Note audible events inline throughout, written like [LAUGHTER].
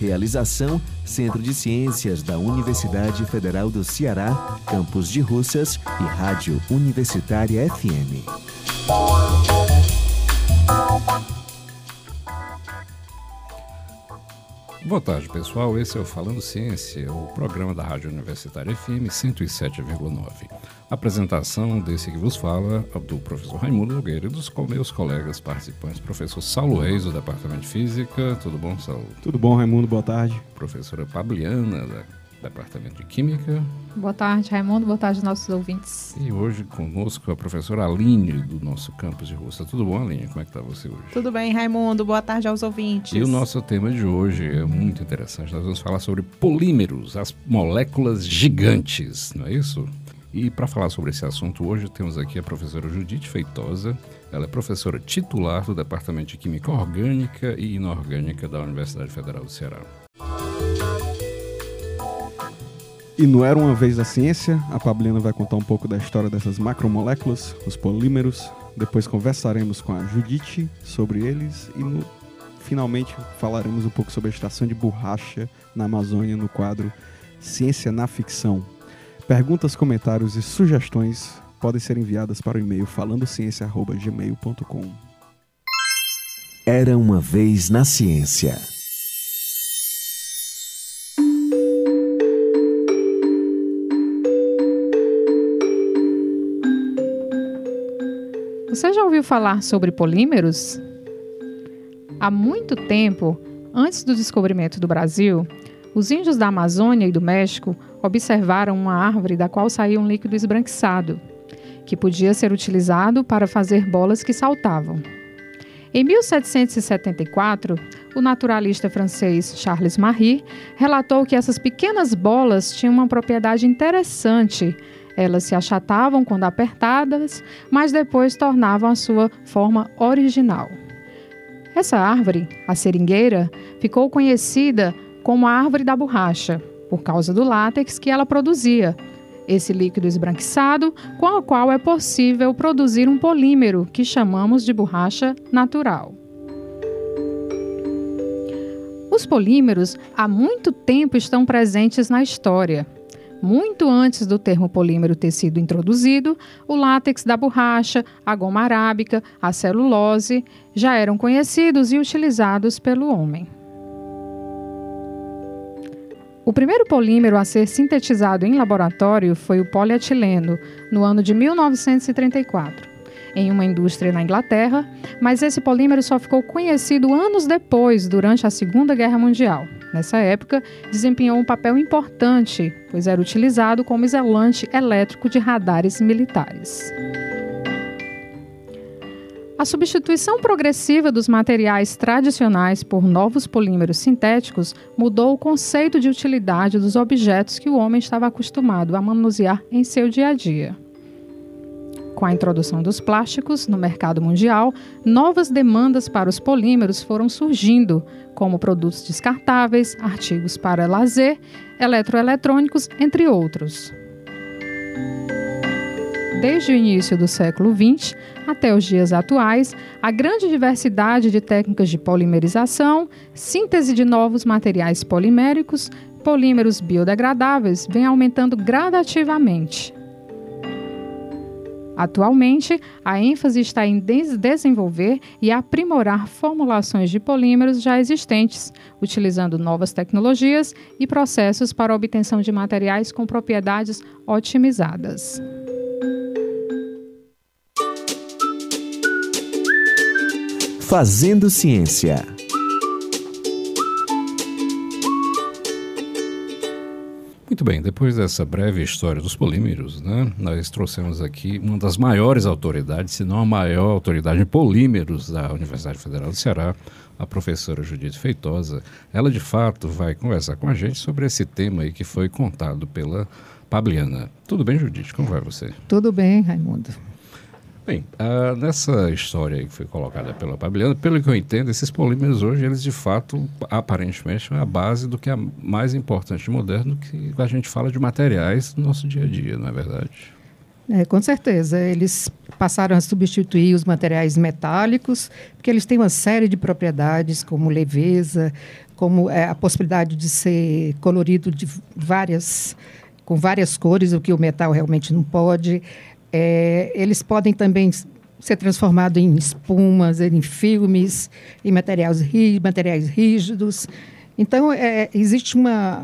Realização: Centro de Ciências da Universidade Federal do Ceará, Campus de Russas e Rádio Universitária FM. Boa tarde, pessoal. Esse é o Falando Ciência, o programa da Rádio Universitária FM 107,9. Apresentação desse que vos fala, do professor Raimundo Nogueira e dos meus colegas participantes, professor Saulo Reis, do Departamento de Física. Tudo bom, Saulo? Tudo bom, Raimundo? Boa tarde. Professora Pabliana, da Departamento de Química. Boa tarde, Raimundo. Boa tarde, nossos ouvintes. E hoje conosco a professora Aline, do nosso campus de Russa. Tudo bom, Aline? Como é que está você hoje? Tudo bem, Raimundo. Boa tarde aos ouvintes. E o nosso tema de hoje é muito interessante. Nós vamos falar sobre polímeros, as moléculas gigantes, não é isso? E para falar sobre esse assunto, hoje temos aqui a professora Judite Feitosa. Ela é professora titular do Departamento de Química Orgânica e Inorgânica da Universidade Federal do Ceará. E no Era Uma Vez a Ciência, a Pablina vai contar um pouco da história dessas macromoléculas, os polímeros. Depois conversaremos com a Judite sobre eles e no, finalmente falaremos um pouco sobre a extração de borracha na Amazônia no quadro Ciência na Ficção. Perguntas, comentários e sugestões podem ser enviadas para o e-mail falandociência.gmail.com. Era uma vez na ciência. Você já ouviu falar sobre polímeros? Há muito tempo, antes do descobrimento do Brasil, os índios da Amazônia e do México observaram uma árvore da qual saía um líquido esbranquiçado, que podia ser utilizado para fazer bolas que saltavam. Em 1774, o naturalista francês Charles Marie relatou que essas pequenas bolas tinham uma propriedade interessante elas se achatavam quando apertadas, mas depois tornavam a sua forma original. Essa árvore, a seringueira, ficou conhecida como a árvore da borracha, por causa do látex que ela produzia, esse líquido esbranquiçado com o qual é possível produzir um polímero que chamamos de borracha natural. Os polímeros há muito tempo estão presentes na história. Muito antes do termo polímero ter sido introduzido, o látex da borracha, a goma arábica, a celulose já eram conhecidos e utilizados pelo homem. O primeiro polímero a ser sintetizado em laboratório foi o polietileno, no ano de 1934 em uma indústria na Inglaterra, mas esse polímero só ficou conhecido anos depois, durante a Segunda Guerra Mundial. Nessa época, desempenhou um papel importante, pois era utilizado como isolante elétrico de radares militares. A substituição progressiva dos materiais tradicionais por novos polímeros sintéticos mudou o conceito de utilidade dos objetos que o homem estava acostumado a manusear em seu dia a dia. Com a introdução dos plásticos no mercado mundial, novas demandas para os polímeros foram surgindo, como produtos descartáveis, artigos para lazer, eletroeletrônicos, entre outros. Desde o início do século XX até os dias atuais, a grande diversidade de técnicas de polimerização, síntese de novos materiais poliméricos, polímeros biodegradáveis vem aumentando gradativamente. Atualmente, a ênfase está em desenvolver e aprimorar formulações de polímeros já existentes, utilizando novas tecnologias e processos para obtenção de materiais com propriedades otimizadas. Fazendo Ciência. Muito bem, depois dessa breve história dos polímeros, né, nós trouxemos aqui uma das maiores autoridades, se não a maior autoridade em polímeros da Universidade Federal do Ceará, a professora Judite Feitosa. Ela, de fato, vai conversar com a gente sobre esse tema aí que foi contado pela Pabliana. Tudo bem, Judite? Como vai você? Tudo bem, Raimundo. Bem, nessa história que foi colocada pela Pabliana, pelo que eu entendo, esses polímeros hoje, eles de fato, aparentemente, são a base do que é mais importante e moderno que a gente fala de materiais no nosso dia a dia, não é verdade? É, com certeza. Eles passaram a substituir os materiais metálicos, porque eles têm uma série de propriedades, como leveza, como é, a possibilidade de ser colorido de várias, com várias cores, o que o metal realmente não pode. É, eles podem também ser transformados em espumas, em filmes, em materiais, rí materiais rígidos. Então, é, existe uma,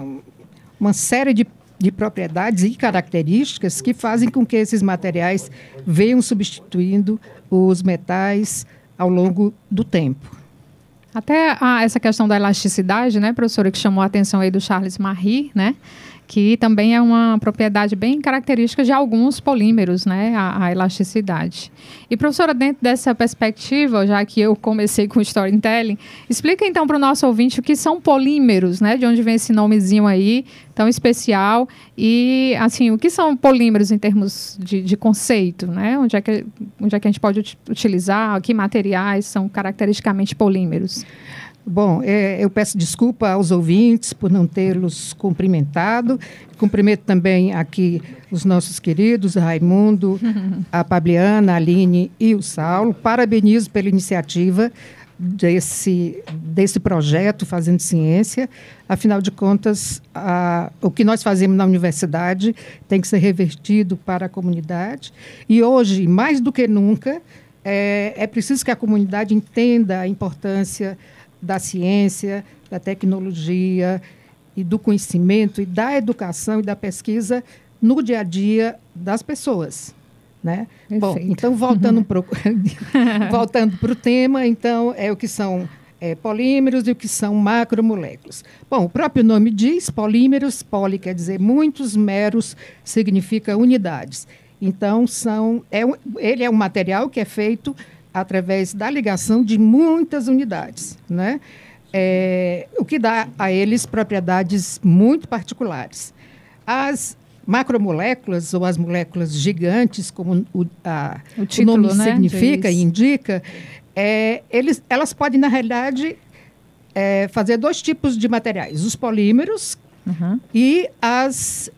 uma série de, de propriedades e características que fazem com que esses materiais venham substituindo os metais ao longo do tempo. Até a, essa questão da elasticidade, né, professora, que chamou a atenção aí do Charles Marie, né? Que também é uma propriedade bem característica de alguns polímeros, né, a, a, elasticidade. E professora, dentro dessa perspectiva, já que eu comecei com storytelling, explica então para o nosso ouvinte o que são polímeros, né, de onde vem esse nomezinho aí tão especial e assim o que são polímeros em termos de, de conceito, né, onde é que onde é que a gente pode utilizar, que materiais são caracteristicamente polímeros? Bom, é, eu peço desculpa aos ouvintes por não tê-los cumprimentado. Cumprimento também aqui os nossos queridos Raimundo, a Pabliana, a Aline e o Saulo. Parabenizo pela iniciativa desse, desse projeto Fazendo Ciência. Afinal de contas, a, o que nós fazemos na universidade tem que ser revertido para a comunidade. E hoje, mais do que nunca, é, é preciso que a comunidade entenda a importância da ciência, da tecnologia e do conhecimento e da educação e da pesquisa no dia a dia das pessoas. Né? Bom, então voltando [LAUGHS] para [LAUGHS] voltando o tema, então é o que são é, polímeros e o que são macromoléculas. Bom, o próprio nome diz polímeros, poli quer dizer muitos, meros significa unidades. Então são, é, ele é um material que é feito através da ligação de muitas unidades, né? É, o que dá a eles propriedades muito particulares. As macromoléculas ou as moléculas gigantes, como o, a, o, título, o nome né, significa e indica, é, eles, elas podem, na realidade, é, fazer dois tipos de materiais: os polímeros uhum. e as,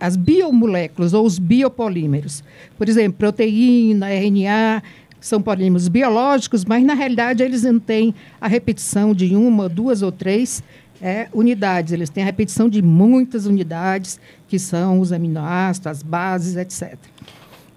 as biomoléculas ou os biopolímeros. Por exemplo, proteína, RNA são polímeros biológicos, mas na realidade eles não têm a repetição de uma, duas ou três é, unidades. Eles têm a repetição de muitas unidades, que são os aminoácidos, as bases, etc.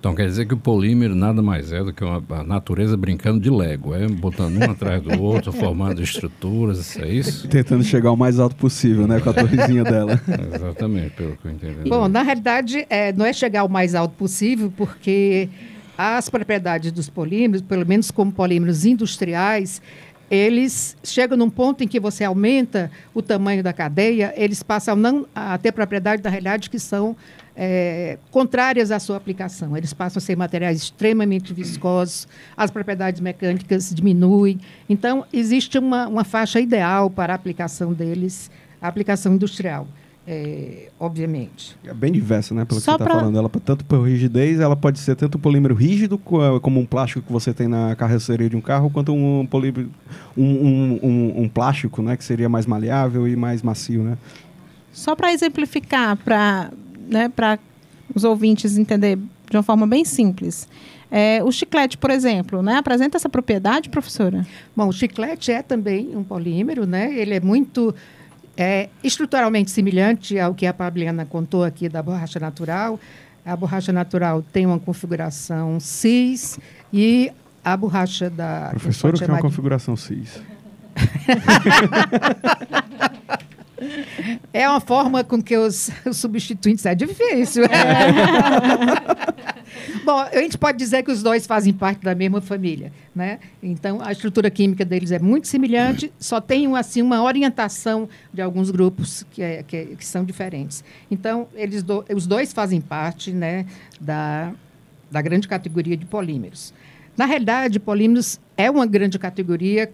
Então quer dizer que o polímero nada mais é do que uma, a natureza brincando de Lego, é? Botando um atrás do outro, [LAUGHS] formando estruturas, é isso? Tentando chegar o mais alto possível, né? Com a torrezinha dela. [LAUGHS] Exatamente, pelo que eu entendi. Bom, na realidade, é, não é chegar o mais alto possível, porque as propriedades dos polímeros, pelo menos como polímeros industriais, eles chegam num ponto em que você aumenta o tamanho da cadeia, eles passam não a ter propriedades, na realidade, que são é, contrárias à sua aplicação. Eles passam a ser materiais extremamente viscosos, as propriedades mecânicas diminuem. Então, existe uma, uma faixa ideal para a aplicação deles, a aplicação industrial é, obviamente. É bem diversa, né? Pelo Só que você está pra... falando. Ela, tanto por rigidez, ela pode ser tanto um polímero rígido, como um plástico que você tem na carroceria de um carro, quanto um, polímero, um, um, um, um plástico, né? Que seria mais maleável e mais macio, né? Só para exemplificar, para né, os ouvintes entender de uma forma bem simples. É, o chiclete, por exemplo, né, apresenta essa propriedade, professora? Bom, o chiclete é também um polímero, né? Ele é muito é estruturalmente semelhante ao que a Pabliana contou aqui da borracha natural. A borracha natural tem uma configuração cis e a borracha da. Professor, o que é uma configuração cis? [LAUGHS] É uma forma com que os, os [LAUGHS] substituintes é difícil. É. [LAUGHS] Bom, a gente pode dizer que os dois fazem parte da mesma família, né? Então a estrutura química deles é muito semelhante, só tem assim uma orientação de alguns grupos que, é, que, que são diferentes. Então eles do, os dois fazem parte, né, da, da grande categoria de polímeros. Na realidade, polímeros é uma grande categoria.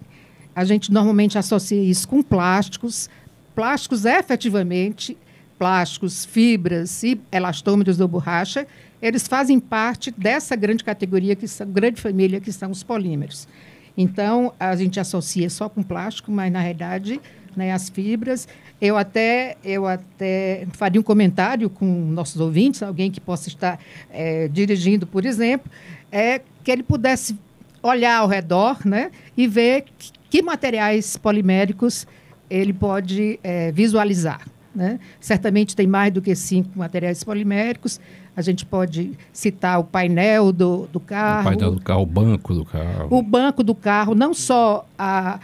A gente normalmente associa isso com plásticos, plásticos efetivamente plásticos, fibras e elastômeros ou borracha, eles fazem parte dessa grande categoria, que são, grande família, que são os polímeros. Então, a gente associa só com plástico, mas, na realidade, né, as fibras. Eu até, eu até faria um comentário com nossos ouvintes, alguém que possa estar é, dirigindo, por exemplo, é que ele pudesse olhar ao redor né, e ver que, que materiais poliméricos ele pode é, visualizar. Né? Certamente tem mais do que cinco materiais poliméricos. A gente pode citar o painel do, do carro. O painel do carro, o banco do carro. O banco do carro, não só a,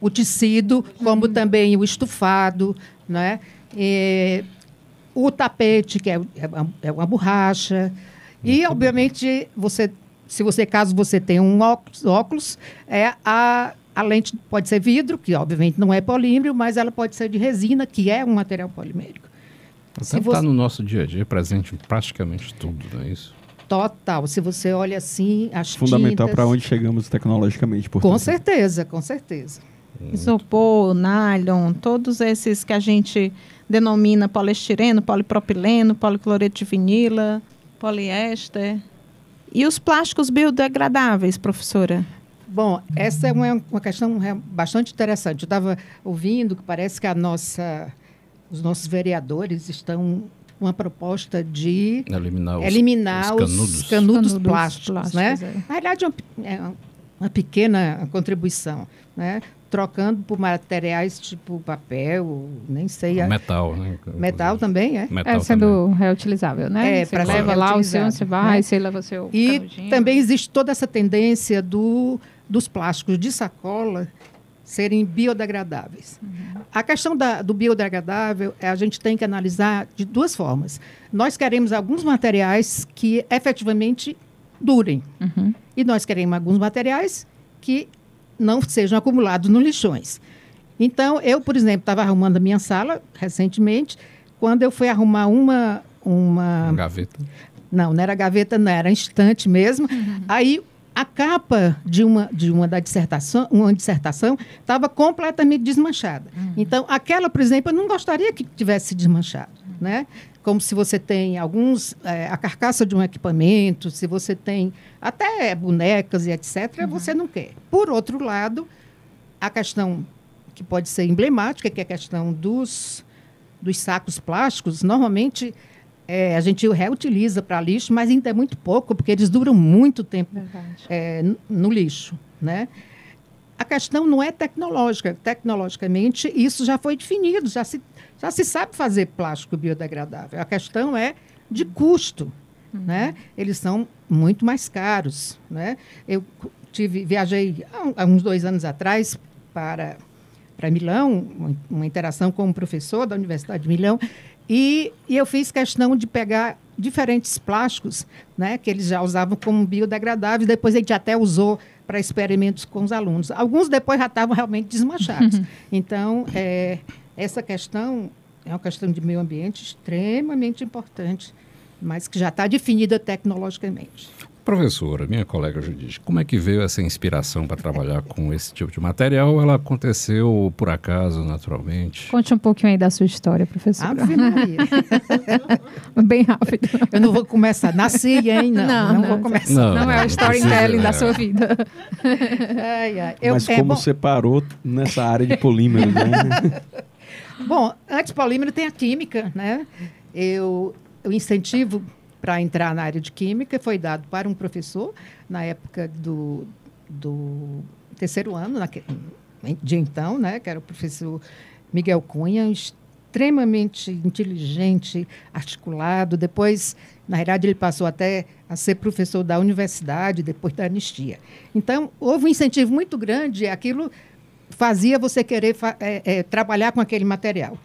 o tecido, como também o estufado, né? E, o tapete, que é, é, uma, é uma borracha. Muito e, obviamente, você, se você, caso você tenha um óculos, óculos é a a lente pode ser vidro, que obviamente não é polímero, mas ela pode ser de resina, que é um material polimérico. Está você... no nosso dia a dia, presente em praticamente tudo, não é isso? Total. Se você olha assim, as Fundamental para onde chegamos tecnologicamente. Portanto. Com certeza, com certeza. Isopor, nylon, todos esses que a gente denomina poliestireno, polipropileno, policloreto de vinila, poliéster. E os plásticos biodegradáveis, professora? Bom, essa é uma, uma questão bastante interessante. Eu estava ouvindo que parece que a nossa, os nossos vereadores estão com uma proposta de eliminar os, eliminar os, canudos. os canudos, canudos plásticos, plásticos, né? É. Na verdade, é uma, é uma pequena contribuição, né? trocando por materiais tipo papel, nem sei. Metal, né? Metal também, é? Metal é sendo também. reutilizável, né? É, para leva lá o seu, você vai, né? você leva o seu E canudinho. também existe toda essa tendência do dos plásticos de sacola serem biodegradáveis. Uhum. A questão da, do biodegradável, é, a gente tem que analisar de duas formas. Nós queremos alguns materiais que efetivamente durem. Uhum. E nós queremos alguns materiais que não sejam acumulados no lixões. Então, eu, por exemplo, estava arrumando a minha sala recentemente, quando eu fui arrumar uma... Uma, uma gaveta? Não, não era gaveta, não, era estante mesmo. Uhum. Aí a capa de uma, de uma da dissertação, uma dissertação estava completamente desmanchada. Uhum. Então, aquela, por exemplo, eu não gostaria que tivesse desmanchado, uhum. né? Como se você tem alguns é, a carcaça de um equipamento, se você tem até bonecas e etc, uhum. você não quer. Por outro lado, a questão que pode ser emblemática, que é a questão dos dos sacos plásticos, normalmente é, a gente reutiliza para lixo, mas ainda é muito pouco, porque eles duram muito tempo é, no lixo. Né? A questão não é tecnológica. Tecnologicamente, isso já foi definido, já se, já se sabe fazer plástico biodegradável. A questão é de custo. Uhum. Né? Eles são muito mais caros. Né? Eu tive, viajei há uns dois anos atrás para, para Milão, uma, uma interação com um professor da Universidade de Milão, e, e, eu fiz questão de pegar diferentes plásticos, né, que eles já usavam como biodegradáveis, depois a gente até usou para experimentos com os alunos. Alguns depois já estavam realmente desmanchados. [LAUGHS] Então, é, essa questão é uma questão de meio ambiente extremamente importante, mas que já está definida tecnologicamente. Professora, minha colega Judite, como é que veio essa inspiração para trabalhar com esse tipo de material? Ela aconteceu por acaso, naturalmente? Conte um pouquinho aí da sua história, professora. Ave Maria. [LAUGHS] Bem rápido. Eu não vou começar. Nasci, hein? Não, não, não, não vou começar. Não, não, é o storytelling é. da sua vida. Ai, ai. Eu, Mas é, como bom... você parou nessa área de polímero, né? [LAUGHS] bom, antes polímero tem a química, né? Eu, eu incentivo para entrar na área de química foi dado para um professor na época do, do terceiro ano, de então, né, que era o professor Miguel Cunha, extremamente inteligente, articulado. Depois, na verdade, ele passou até a ser professor da universidade, depois da anistia. Então, houve um incentivo muito grande, aquilo fazia você querer é, é, trabalhar com aquele material.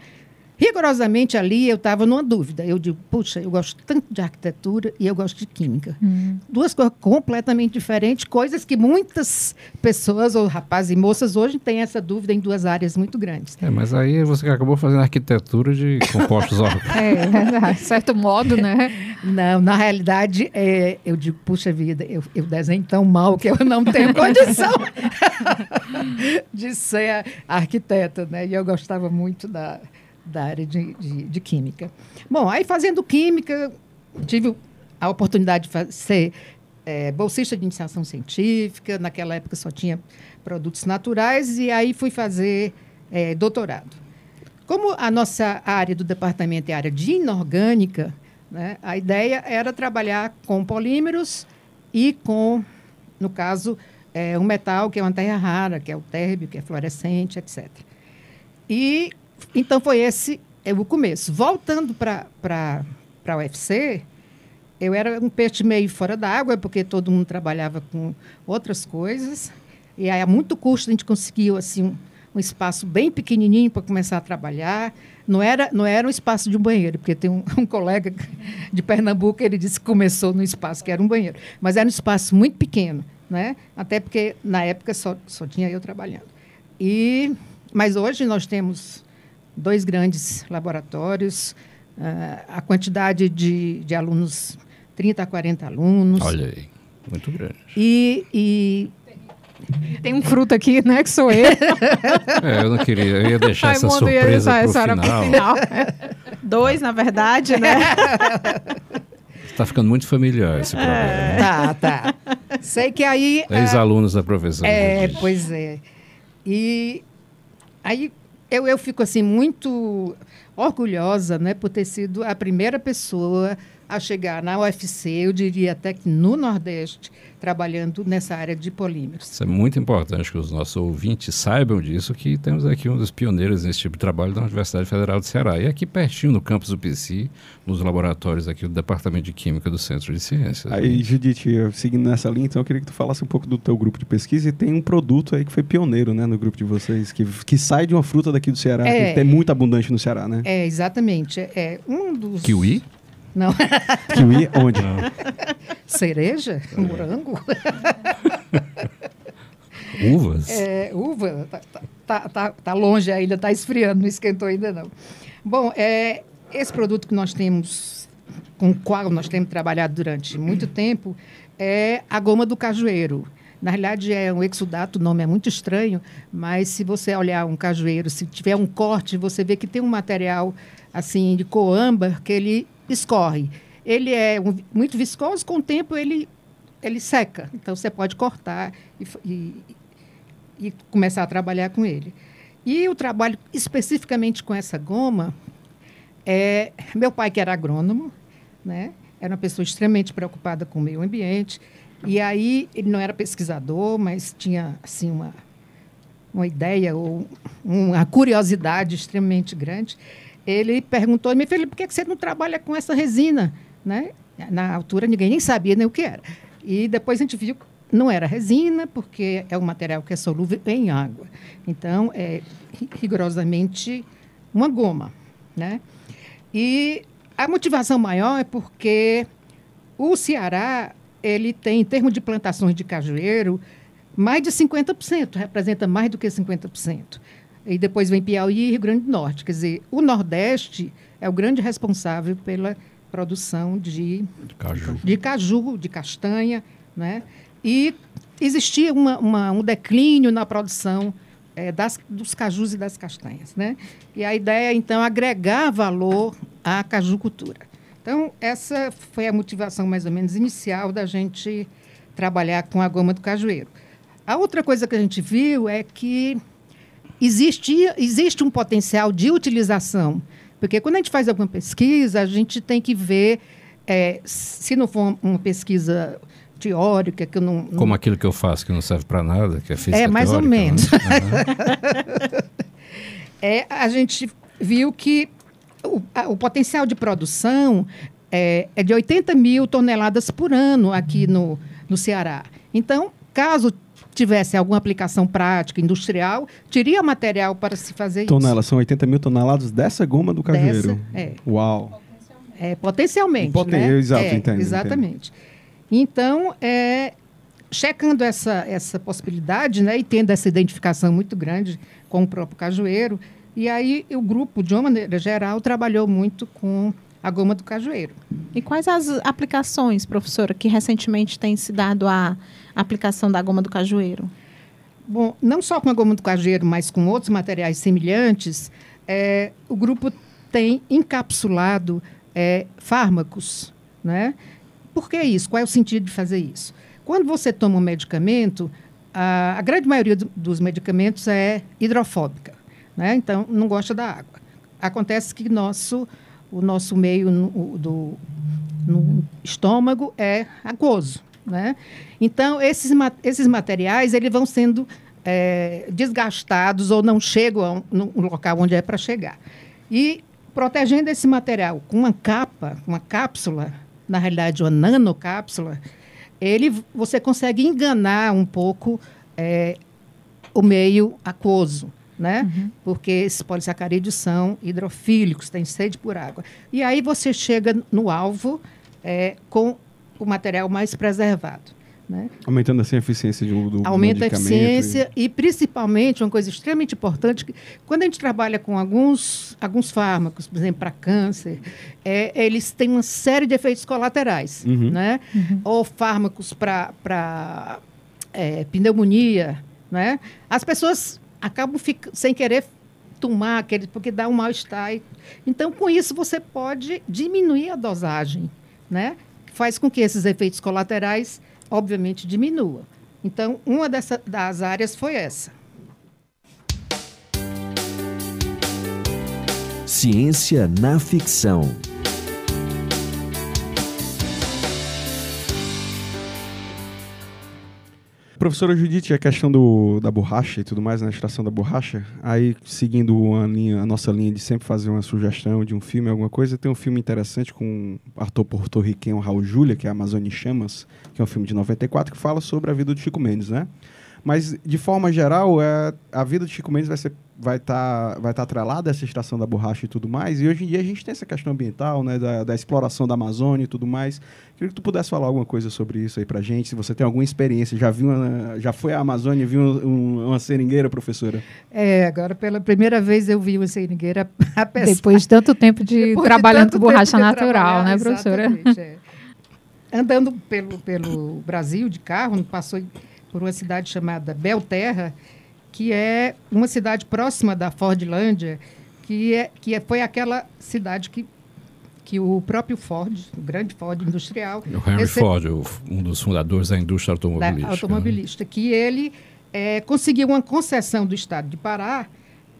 Rigorosamente ali eu estava numa dúvida. Eu digo, puxa, eu gosto tanto de arquitetura e eu gosto de química. Uhum. Duas coisas completamente diferentes, coisas que muitas pessoas, ou rapazes e moças, hoje têm essa dúvida em duas áreas muito grandes. É, mas aí você acabou fazendo arquitetura de compostos orgânicos. [LAUGHS] é, de certo modo, né? Não, na realidade, é, eu digo, puxa vida, eu, eu desenho tão mal que eu não tenho [LAUGHS] condição [LAUGHS] de ser arquiteta, né? E eu gostava muito da da área de, de, de química. Bom, aí fazendo química, tive a oportunidade de fazer é, bolsista de iniciação científica, naquela época só tinha produtos naturais, e aí fui fazer é, doutorado. Como a nossa área do departamento é área de inorgânica, né, a ideia era trabalhar com polímeros e com, no caso, é, um metal que é uma terra rara, que é o térbio, que é fluorescente, etc. E então foi esse é, o começo. Voltando para a UFC, eu era um peixe meio fora d'água, porque todo mundo trabalhava com outras coisas. E aí, a muito custo, a gente conseguiu assim, um, um espaço bem pequenininho para começar a trabalhar. Não era, não era um espaço de um banheiro, porque tem um, [LAUGHS] um, colega de Pernambuco, ele disse que começou no espaço que era um banheiro. Mas era um espaço muito pequeno, né? até porque na época só, só tinha eu trabalhando. E, mas hoje nós temos dois grandes laboratórios, uh, a quantidade de, de alunos 30 a 40 alunos. Olha aí, muito grande. E, e tem um fruto aqui, né, que sou eu. [LAUGHS] é, eu não queria, eu ia deixar essa surpresa para o final. final. [LAUGHS] Dois, na verdade, né? Está ficando muito familiar esse problema. É. Tá, tá. Sei que aí... Ex-alunos da professora. É, pois é. E aí eu, eu fico assim muito orgulhosa né, por ter sido a primeira pessoa a chegar na UFC, eu diria até que no Nordeste, trabalhando nessa área de polímeros. Isso é muito importante que os nossos ouvintes saibam disso, que temos aqui um dos pioneiros nesse tipo de trabalho da Universidade Federal do Ceará. E aqui pertinho, no campus do PC, nos laboratórios aqui do Departamento de Química do Centro de Ciências. Aí, Judite, seguindo nessa linha, então eu queria que tu falasse um pouco do teu grupo de pesquisa. E tem um produto aí que foi pioneiro né, no grupo de vocês, que, que sai de uma fruta daqui do Ceará, é, que é muito abundante no Ceará, né? É, exatamente. É um dos... Kiwi? Não. Kiwi onde? Não. Cereja? É. Morango? Uvas? É, uva. Tá, tá, tá, tá longe ainda, está esfriando, não esquentou ainda não. Bom, é, esse produto que nós temos, com o qual nós temos trabalhado durante muito tempo, é a goma do cajueiro. Na realidade, é um exudato, o nome é muito estranho, mas se você olhar um cajueiro, se tiver um corte, você vê que tem um material assim de coâmbar que ele escorre. Ele é um, muito viscoso, com o tempo ele, ele seca. Então você pode cortar e, e, e começar a trabalhar com ele. E o trabalho especificamente com essa goma é meu pai que era agrônomo, né? Era uma pessoa extremamente preocupada com o meio ambiente. E aí ele não era pesquisador, mas tinha assim uma uma ideia ou uma curiosidade extremamente grande ele perguntou, me filho, por que você não trabalha com essa resina? Né? Na altura, ninguém nem sabia nem o que era. E depois a gente viu que não era resina, porque é um material que é solúvel em água. Então, é rigorosamente uma goma. Né? E a motivação maior é porque o Ceará ele tem, em termos de plantações de cajueiro, mais de 50%, representa mais do que 50% e depois vem Piauí e Rio Grande do Norte. Quer dizer, o Nordeste é o grande responsável pela produção de, de caju, de, caju, de castanha, né? E existia uma, uma, um declínio na produção é, das, dos cajus e das castanhas, né? E a ideia, então, é agregar valor à cajucultura. Então, essa foi a motivação mais ou menos inicial da gente trabalhar com a goma do cajueiro. A outra coisa que a gente viu é que existia, existe um potencial de utilização. Porque quando a gente faz alguma pesquisa, a gente tem que ver, é, se não for uma pesquisa teórica, que não, não... Como aquilo que eu faço que não serve para nada, que é física É, mais teórica, ou menos. Né? [LAUGHS] é, a gente viu que o, a, o potencial de produção é, é, de 80 mil toneladas por ano aqui no, no Ceará. Então, caso tivesse alguma aplicação prática, industrial, teria material para se fazer Tonela, isso. São 80 mil toneladas dessa goma do cajueiro. Dessa, é. Uau. É, potencialmente, Poten né? Exato, é, entendo. Exatamente. Entendo. Então, é, checando essa, essa possibilidade, né, e tendo essa identificação muito grande com o próprio cajueiro, e aí o grupo, de uma maneira geral, trabalhou muito com a goma do cajueiro. E quais as aplicações, professora, que recentemente têm se dado a aplicação da goma do cajueiro? Bom, não só com a goma do cajueiro, mas com outros materiais semelhantes, é, o grupo tem encapsulado é, fármacos. Né? Por que isso? Qual é o sentido de fazer isso? Quando você toma um medicamento, a, a grande maioria do, dos medicamentos é hidrofóbica, né? então não gosta da água. Acontece que nosso, o nosso meio no, do, no estômago é aquoso. Né? Então, esses, esses materiais eles vão sendo é, desgastados ou não chegam no local onde é para chegar. E protegendo esse material com uma capa, uma cápsula, na realidade uma nanocápsula, ele, você consegue enganar um pouco é, o meio aquoso, né? Uhum. Porque esses polissacarídeos são hidrofílicos, têm sede por água. E aí você chega no alvo é, com o material mais preservado. Né? Aumentando assim a eficiência do, do Aumenta a eficiência e... e... principalmente, uma coisa extremamente importante, que quando a gente trabalha com alguns, alguns fármacos, por exemplo, para câncer, é, eles têm uma série de efeitos colaterais. Uhum. Né? Uhum. Ou fármacos para é, pneumonia. Né? As pessoas acabam sem querer tomar aquele, porque dá um mal-estar. Então, com isso, você pode diminuir a dosagem. Né? Faz com que esses efeitos colaterais obviamente, diminua. Então, uma dessa, das áreas foi essa. Ciência na ficção. Professora Judite, a questão do, da borracha e tudo mais, na né, extração da borracha, aí seguindo a, linha, a nossa linha de sempre fazer uma sugestão de um filme, alguma coisa, tem um filme interessante com o ator porto-riquenho Raul Júlia, que é Amazônia Chamas, que é um filme de 94, que fala sobre a vida do Chico Mendes, né? Mas, de forma geral, é, a vida de Chico Mendes vai ser vai estar tá, vai tá atrelada a essa extração da borracha e tudo mais. E hoje em dia a gente tem essa questão ambiental, né, da, da exploração da Amazônia e tudo mais. Queria que tu pudesse falar alguma coisa sobre isso aí pra gente, se você tem alguma experiência, já viu, uma, já foi à Amazônia e viu um, uma seringueira, professora? É, agora pela primeira vez eu vi uma seringueira [LAUGHS] Depois de tanto tempo de trabalhando com borracha natural, né, professora? É. Andando pelo, pelo Brasil de carro, passou por uma cidade chamada Belterra, que é uma cidade próxima da Fordlândia, que, é, que é, foi aquela cidade que, que o próprio Ford, o grande Ford industrial... O Henry Ford, um dos fundadores da indústria automobilística. Da automobilística, né? que ele é, conseguiu uma concessão do Estado de Pará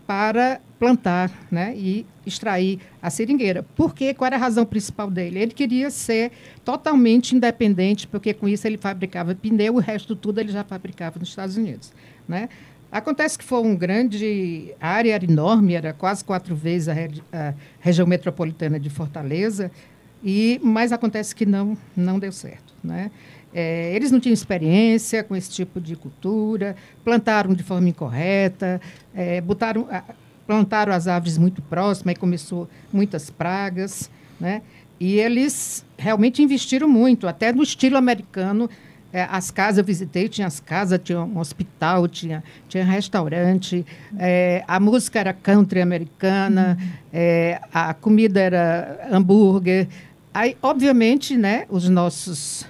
para plantar né, e extrair a seringueira. Por quê? Qual era a razão principal dele? Ele queria ser totalmente independente, porque com isso ele fabricava pneu, o resto tudo ele já fabricava nos Estados Unidos. Né? Acontece que foi um grande área era enorme, era quase quatro vezes a, a, região metropolitana de Fortaleza, e mas acontece que não não deu certo, né? É, eles não tinham experiência com esse tipo de cultura, plantaram de forma incorreta, é, botaram, plantaram as árvores muito próximas, e começou muitas pragas, né? E eles realmente investiram muito, até no estilo americano, é, as casas eu visitei, tinha as casas, tinha um hospital, tinha, tinha restaurante, é, a música era country americana, uhum. é, a comida era hambúrguer. Aí, obviamente, né, os nossos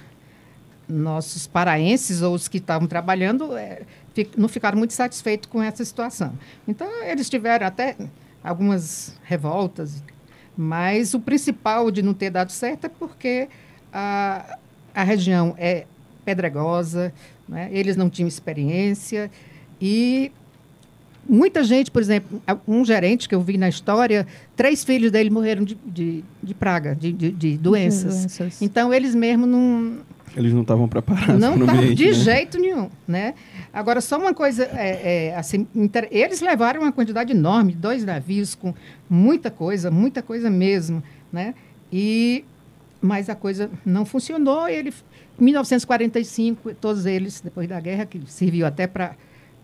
nossos paraenses ou os que estavam trabalhando é, não ficaram muito satisfeitos com essa situação. Então, eles tiveram até algumas revoltas, mas o principal de não ter dado certo é porque a, a região é pedregosa, né? eles não tinham experiência e muita gente, por exemplo, um gerente que eu vi na história, três filhos dele morreram de, de, de praga, de, de, de doenças. doenças. Então, eles mesmo não... Eles não estavam preparados Não estavam, de né? jeito nenhum, né? Agora, só uma coisa, é, é, assim, inter... eles levaram uma quantidade enorme, dois navios com muita coisa, muita coisa mesmo, né? E, mas a coisa não funcionou, ele 1945, todos eles, depois da guerra, que serviu até para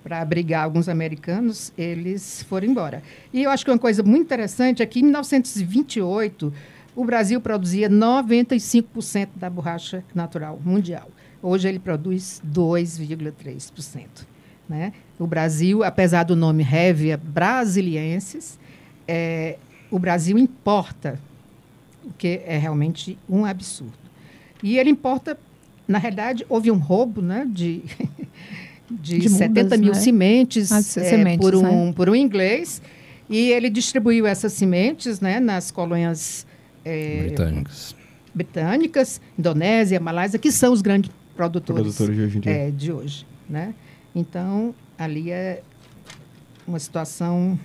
para abrigar alguns americanos, eles foram embora. E eu acho que uma coisa muito interessante é que em 1928 o Brasil produzia 95% da borracha natural mundial. Hoje ele produz 2,3%. Né? O Brasil, apesar do nome Révia Brasiliensis, é, o Brasil importa, o que é realmente um absurdo. E ele importa na realidade, houve um roubo né, de, [LAUGHS] de, de 70 mil né? sementes, ah, é, sementes por, um, né? por um inglês. E ele distribuiu essas sementes né, nas colônias é, Britânicas. britânicas, Indonésia, Malásia, que são os grandes produtores, Produtores de hoje em dia. é, de hoje. Né? Então, ali é uma situação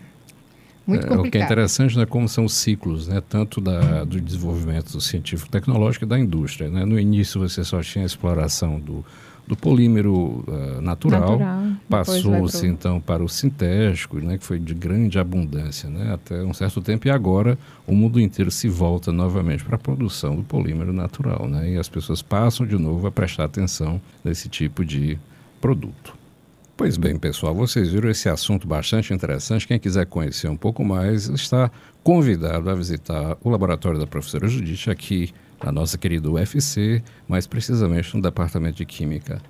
muito É, o que é complicada. interessante é como são os ciclos, né? tanto da, do desenvolvimento científico-tecnológico e da indústria. Né? No início você só tinha a exploração do, do polímero ah, natural, Natural. Passou-se pro- então para o sintético, né? que foi de grande abundância né? até um certo tempo, e agora o mundo inteiro se volta novamente para a produção do polímero natural. Né? E as pessoas passam de novo a prestar atenção nesse tipo de produto. Pois bem, pessoal, vocês viram esse assunto bastante interessante. Quem quiser conhecer um pouco mais, está convidado a visitar o laboratório da professora Judite aqui na nossa querida UFC, mais precisamente no Departamento de Química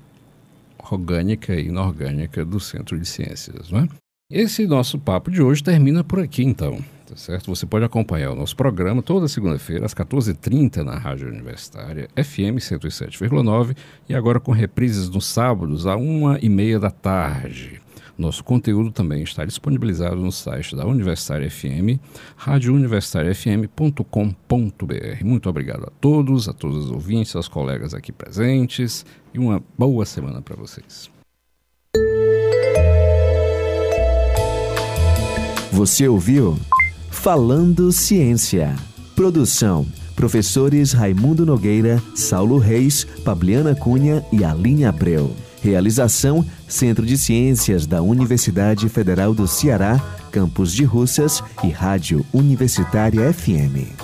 Orgânica e Inorgânica do Centro de Ciências. Não é? Esse nosso papo de hoje termina por aqui, então. Tá certo? Você pode acompanhar o nosso programa toda segunda-feira, às 14h30, na Rádio Universitária, FM 107,9, e agora com reprises nos sábados, às 1h30 da tarde. Nosso conteúdo também está disponibilizado no site da Universitária FM, radiouniversitariafm.com.br. Muito obrigado a todos, a todos os ouvintes, aos colegas aqui presentes, e uma boa semana para vocês. Você ouviu Falando Ciência. Produção: professores Raimundo Nogueira, Saulo Reis, Pabliana Cunha e Aline Abreu. Realização: Centro de Ciências da Universidade Federal do Ceará, Campus de Russas e Rádio Universitária FM.